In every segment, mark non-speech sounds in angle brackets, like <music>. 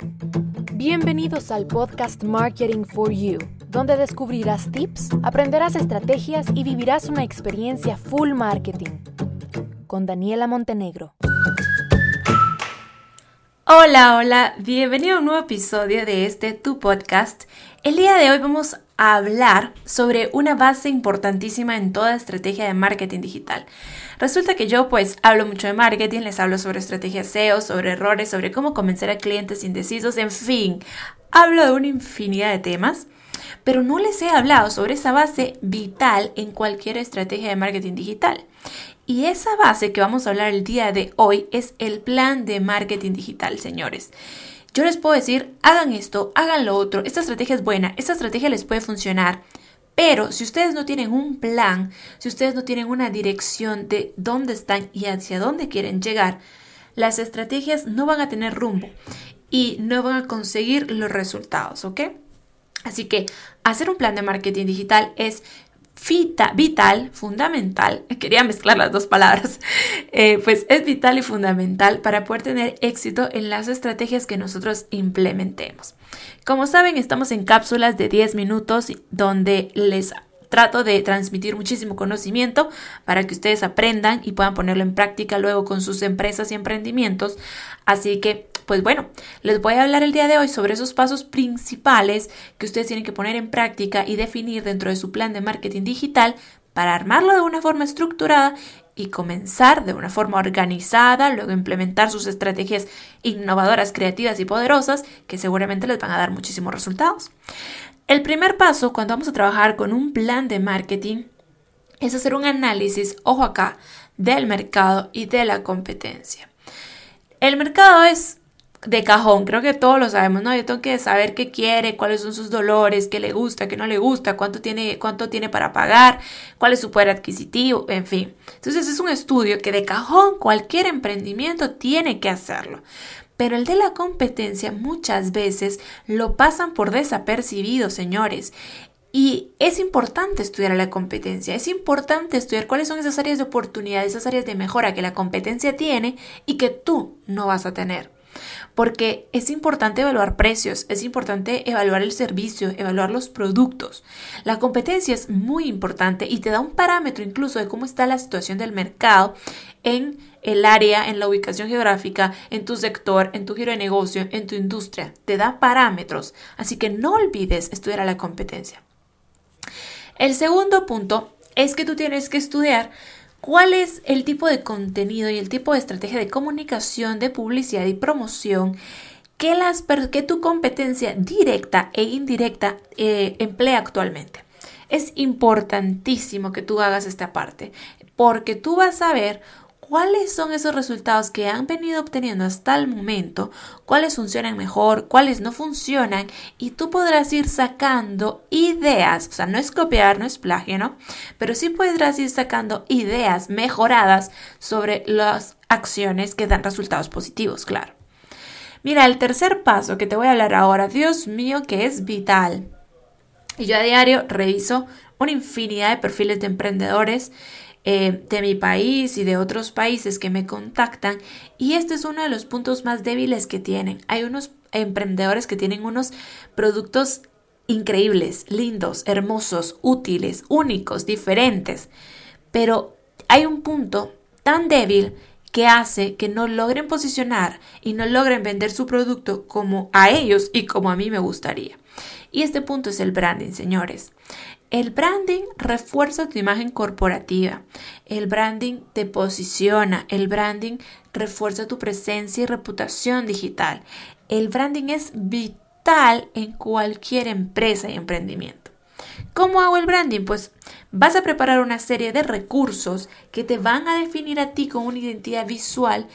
Bienvenidos al podcast Marketing for You, donde descubrirás tips, aprenderás estrategias y vivirás una experiencia full marketing. Con Daniela Montenegro. Hola, hola, bienvenido a un nuevo episodio de este Tu Podcast. El día de hoy vamos a hablar sobre una base importantísima en toda estrategia de marketing digital. Resulta que yo pues hablo mucho de marketing, les hablo sobre estrategias SEO, sobre errores, sobre cómo convencer a clientes indecisos, en fin, hablo de una infinidad de temas, pero no les he hablado sobre esa base vital en cualquier estrategia de marketing digital. Y esa base que vamos a hablar el día de hoy es el plan de marketing digital, señores. Yo les puedo decir, hagan esto, hagan lo otro, esta estrategia es buena, esta estrategia les puede funcionar, pero si ustedes no tienen un plan, si ustedes no tienen una dirección de dónde están y hacia dónde quieren llegar, las estrategias no van a tener rumbo y no van a conseguir los resultados, ¿ok? Así que hacer un plan de marketing digital es vital, fundamental, <laughs> quería mezclar las dos palabras, <laughs> eh, pues es vital y fundamental para poder tener éxito en las estrategias que nosotros implementemos. Como saben, estamos en cápsulas de 10 minutos donde les trato de transmitir muchísimo conocimiento para que ustedes aprendan y puedan ponerlo en práctica luego con sus empresas y emprendimientos. Así que pues bueno, les voy a hablar el día de hoy sobre esos pasos principales que ustedes tienen que poner en práctica y definir dentro de su plan de marketing digital para armarlo de una forma estructurada y comenzar de una forma organizada, luego implementar sus estrategias innovadoras, creativas y poderosas que seguramente les van a dar muchísimos resultados. El primer paso cuando vamos a trabajar con un plan de marketing es hacer un análisis, ojo acá, del mercado y de la competencia. El mercado es de cajón, creo que todos lo sabemos, ¿no? Yo tengo que saber qué quiere, cuáles son sus dolores, qué le gusta, qué no le gusta, cuánto tiene, cuánto tiene para pagar, cuál es su poder adquisitivo, en fin. Entonces es un estudio que de cajón cualquier emprendimiento tiene que hacerlo. Pero el de la competencia muchas veces lo pasan por desapercibido, señores. Y es importante estudiar la competencia, es importante estudiar cuáles son esas áreas de oportunidad, esas áreas de mejora que la competencia tiene y que tú no vas a tener porque es importante evaluar precios, es importante evaluar el servicio, evaluar los productos. La competencia es muy importante y te da un parámetro incluso de cómo está la situación del mercado en el área, en la ubicación geográfica, en tu sector, en tu giro de negocio, en tu industria. Te da parámetros, así que no olvides estudiar a la competencia. El segundo punto es que tú tienes que estudiar cuál es el tipo de contenido y el tipo de estrategia de comunicación, de publicidad y promoción que, las, que tu competencia directa e indirecta eh, emplea actualmente. Es importantísimo que tú hagas esta parte porque tú vas a ver cuáles son esos resultados que han venido obteniendo hasta el momento, cuáles funcionan mejor, cuáles no funcionan y tú podrás ir sacando ideas, o sea, no es copiar, no es plagio, ¿no? Pero sí podrás ir sacando ideas mejoradas sobre las acciones que dan resultados positivos, claro. Mira, el tercer paso que te voy a hablar ahora, Dios mío, que es vital. Y yo a diario reviso una infinidad de perfiles de emprendedores eh, de mi país y de otros países que me contactan y este es uno de los puntos más débiles que tienen. Hay unos emprendedores que tienen unos productos increíbles, lindos, hermosos, útiles, únicos, diferentes, pero hay un punto tan débil que hace que no logren posicionar y no logren vender su producto como a ellos y como a mí me gustaría. Y este punto es el branding, señores. El branding refuerza tu imagen corporativa, el branding te posiciona, el branding refuerza tu presencia y reputación digital. El branding es vital en cualquier empresa y emprendimiento. ¿Cómo hago el branding? Pues vas a preparar una serie de recursos que te van a definir a ti con una identidad visual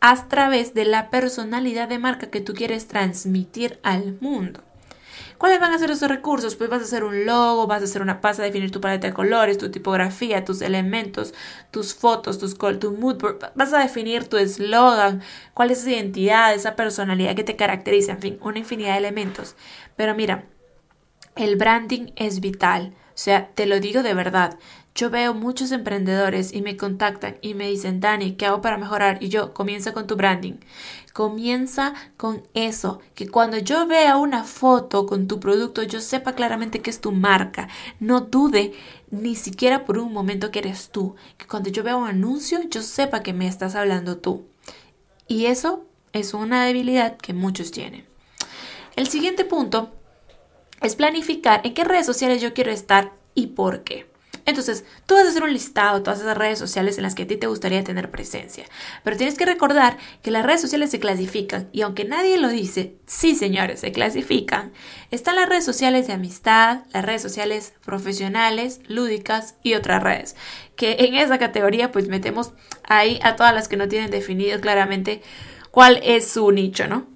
a través de la personalidad de marca que tú quieres transmitir al mundo. ¿Cuáles van a ser esos recursos? Pues vas a hacer un logo, vas a hacer una pasta, definir tu paleta de colores, tu tipografía, tus elementos, tus fotos, tus tu mood board. Vas a definir tu eslogan, cuál es esa identidad, esa personalidad que te caracteriza, en fin, una infinidad de elementos. Pero mira, el branding es vital. O sea, te lo digo de verdad. Yo veo muchos emprendedores y me contactan y me dicen, Dani, ¿qué hago para mejorar? Y yo, comienza con tu branding. Comienza con eso, que cuando yo vea una foto con tu producto, yo sepa claramente que es tu marca. No dude ni siquiera por un momento que eres tú. Que cuando yo vea un anuncio, yo sepa que me estás hablando tú. Y eso es una debilidad que muchos tienen. El siguiente punto es planificar en qué redes sociales yo quiero estar y por qué. Entonces, tú vas a hacer un listado todas esas redes sociales en las que a ti te gustaría tener presencia. Pero tienes que recordar que las redes sociales se clasifican y aunque nadie lo dice, sí señores, se clasifican. Están las redes sociales de amistad, las redes sociales profesionales, lúdicas y otras redes. Que en esa categoría pues metemos ahí a todas las que no tienen definido claramente cuál es su nicho, ¿no?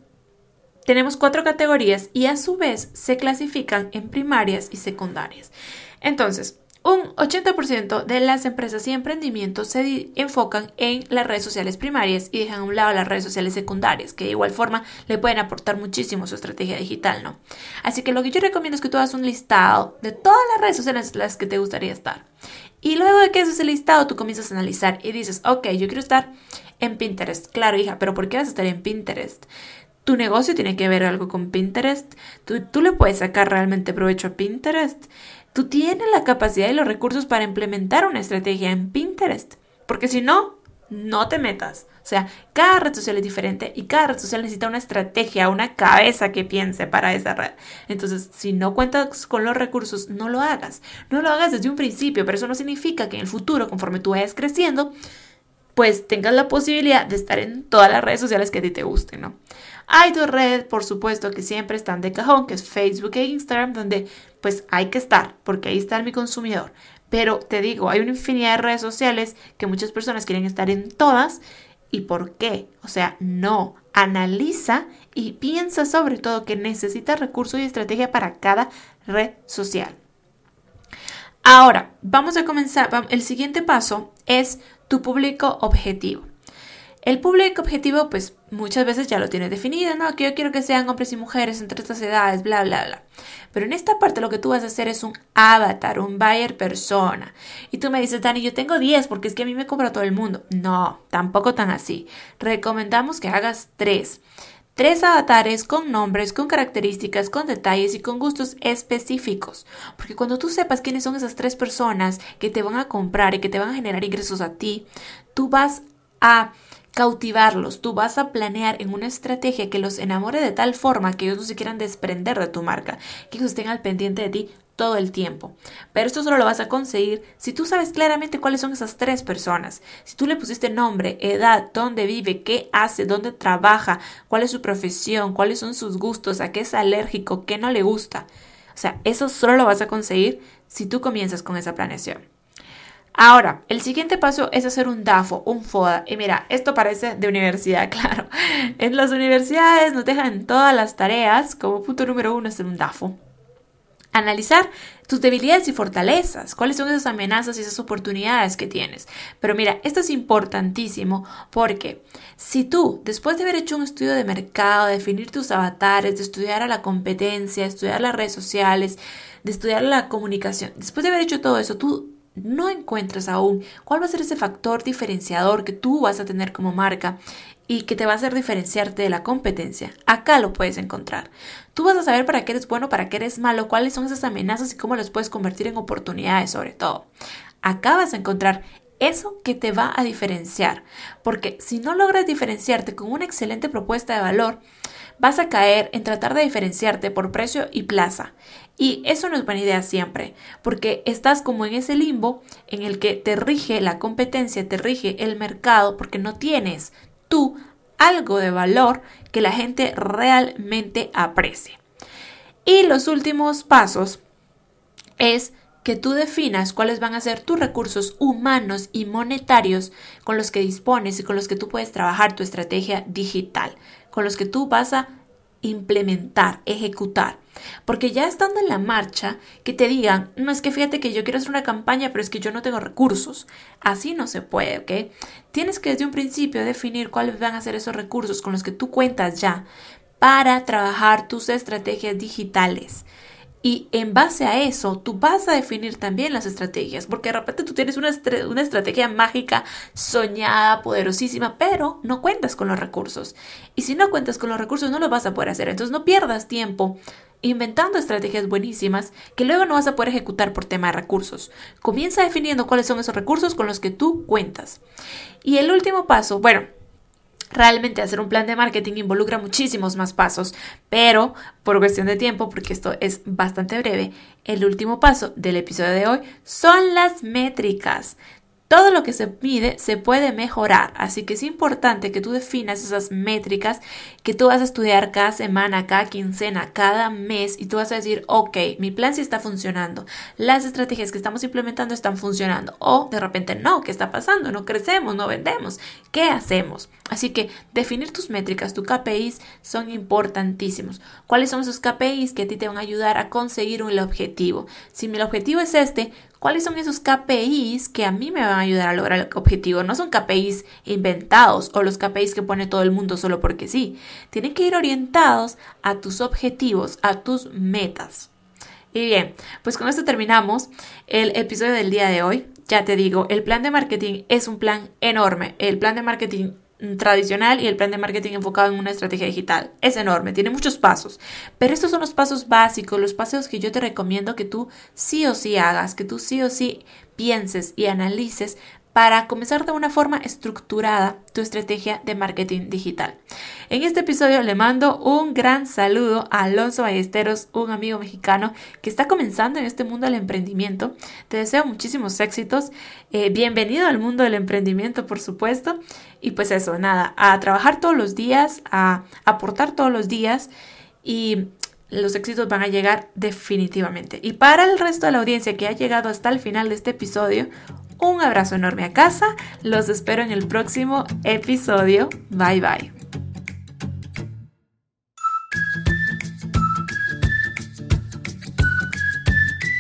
Tenemos cuatro categorías y a su vez se clasifican en primarias y secundarias. Entonces, un 80% de las empresas y emprendimientos se enfocan en las redes sociales primarias y dejan a un lado las redes sociales secundarias, que de igual forma le pueden aportar muchísimo a su estrategia digital, ¿no? Así que lo que yo recomiendo es que tú hagas un listado de todas las redes sociales en las que te gustaría estar. Y luego de que haces el listado, tú comienzas a analizar y dices, ok, yo quiero estar en Pinterest. Claro, hija, pero ¿por qué vas a estar en Pinterest? tu negocio tiene que ver algo con Pinterest. Tú, tú, le puedes sacar realmente provecho a Pinterest. Tú tienes la capacidad y los recursos para implementar una estrategia en Pinterest. Porque si no, no te metas. O sea, cada red social es diferente y cada red social necesita una estrategia, una cabeza que piense para esa red. Entonces, si no cuentas con los recursos, no lo hagas. No lo hagas desde un principio, pero eso no significa que en el futuro, conforme tú vayas creciendo, pues tengas la posibilidad de estar en todas las redes sociales que a ti te gusten, ¿no? Hay dos redes, por supuesto, que siempre están de cajón, que es Facebook e Instagram, donde pues hay que estar, porque ahí está mi consumidor. Pero te digo, hay una infinidad de redes sociales que muchas personas quieren estar en todas. ¿Y por qué? O sea, no. Analiza y piensa sobre todo que necesitas recursos y estrategia para cada red social. Ahora, vamos a comenzar. El siguiente paso es tu público objetivo. El público objetivo, pues muchas veces ya lo tienes definido, ¿no? Que yo quiero que sean hombres y mujeres entre estas edades, bla, bla, bla. Pero en esta parte lo que tú vas a hacer es un avatar, un buyer persona. Y tú me dices, Dani, yo tengo 10 porque es que a mí me compra todo el mundo. No, tampoco tan así. Recomendamos que hagas 3. Tres avatares con nombres, con características, con detalles y con gustos específicos. Porque cuando tú sepas quiénes son esas tres personas que te van a comprar y que te van a generar ingresos a ti, tú vas a cautivarlos, tú vas a planear en una estrategia que los enamore de tal forma que ellos no se quieran desprender de tu marca, que ellos estén al pendiente de ti todo el tiempo. Pero esto solo lo vas a conseguir si tú sabes claramente cuáles son esas tres personas. Si tú le pusiste nombre, edad, dónde vive, qué hace, dónde trabaja, cuál es su profesión, cuáles son sus gustos, a qué es alérgico, qué no le gusta. O sea, eso solo lo vas a conseguir si tú comienzas con esa planeación. Ahora, el siguiente paso es hacer un DAFO, un FODA. Y mira, esto parece de universidad, <laughs> claro. En las universidades nos dejan todas las tareas. Como punto número uno hacer un DAFO. Analizar tus debilidades y fortalezas, cuáles son esas amenazas y esas oportunidades que tienes. Pero mira, esto es importantísimo porque si tú, después de haber hecho un estudio de mercado, de definir tus avatares, de estudiar a la competencia, de estudiar las redes sociales, de estudiar la comunicación, después de haber hecho todo eso, tú no encuentras aún cuál va a ser ese factor diferenciador que tú vas a tener como marca y que te va a hacer diferenciarte de la competencia, acá lo puedes encontrar. Tú vas a saber para qué eres bueno, para qué eres malo, cuáles son esas amenazas y cómo las puedes convertir en oportunidades sobre todo. Acá vas a encontrar eso que te va a diferenciar, porque si no logras diferenciarte con una excelente propuesta de valor, vas a caer en tratar de diferenciarte por precio y plaza. Y eso no es buena idea siempre, porque estás como en ese limbo en el que te rige la competencia, te rige el mercado, porque no tienes tú algo de valor que la gente realmente aprecie. Y los últimos pasos es que tú definas cuáles van a ser tus recursos humanos y monetarios con los que dispones y con los que tú puedes trabajar tu estrategia digital con los que tú vas a implementar, ejecutar. Porque ya estando en la marcha, que te digan, no es que fíjate que yo quiero hacer una campaña, pero es que yo no tengo recursos. Así no se puede, ¿ok? Tienes que desde un principio definir cuáles van a ser esos recursos con los que tú cuentas ya para trabajar tus estrategias digitales. Y en base a eso, tú vas a definir también las estrategias, porque de repente tú tienes una, una, estrategia mágica, soñada, poderosísima, pero no cuentas con los recursos. Y si no cuentas con los recursos, no lo vas a poder hacer. Entonces no pierdas tiempo inventando estrategias buenísimas que luego no vas a poder ejecutar por tema de recursos. Comienza definiendo cuáles son esos recursos con los que tú cuentas. Y el último paso, bueno, Realmente hacer un plan de marketing involucra muchísimos más pasos, pero por cuestión de tiempo, porque esto es bastante breve, el último paso del episodio de hoy son las métricas. Todo lo que se mide se puede mejorar, así que es importante que tú definas esas métricas que tú vas a estudiar cada semana, cada quincena, cada mes y tú vas a decir, ok, mi plan sí está funcionando, las estrategias que estamos implementando están funcionando o de repente no, ¿qué está pasando? No crecemos, no vendemos, ¿qué hacemos? Así que definir tus métricas, tus KPIs son importantísimos. ¿Cuáles son esos KPIs que a ti te van a ayudar a conseguir un objetivo? Si mi objetivo es este, ¿Cuáles son esos KPIs que a mí me van a ayudar a lograr el objetivo? No son KPIs inventados o los KPIs que pone todo el mundo solo porque sí. Tienen que ir orientados a tus objetivos, a tus metas. Y bien, pues con esto terminamos el episodio del día de hoy. Ya te digo, el plan de marketing es un plan enorme. El plan de marketing tradicional y el plan de marketing enfocado en una estrategia digital. Es enorme, tiene muchos pasos, pero estos son los pasos básicos, los pasos que yo te recomiendo que tú sí o sí hagas, que tú sí o sí pienses y analices para comenzar de una forma estructurada tu estrategia de marketing digital. En este episodio le mando un gran saludo a Alonso Ballesteros, un amigo mexicano que está comenzando en este mundo del emprendimiento. Te deseo muchísimos éxitos. Eh, bienvenido al mundo del emprendimiento, por supuesto. Y pues eso, nada, a trabajar todos los días, a aportar todos los días y los éxitos van a llegar definitivamente. Y para el resto de la audiencia que ha llegado hasta el final de este episodio, un abrazo enorme a casa. Los espero en el próximo episodio. Bye bye.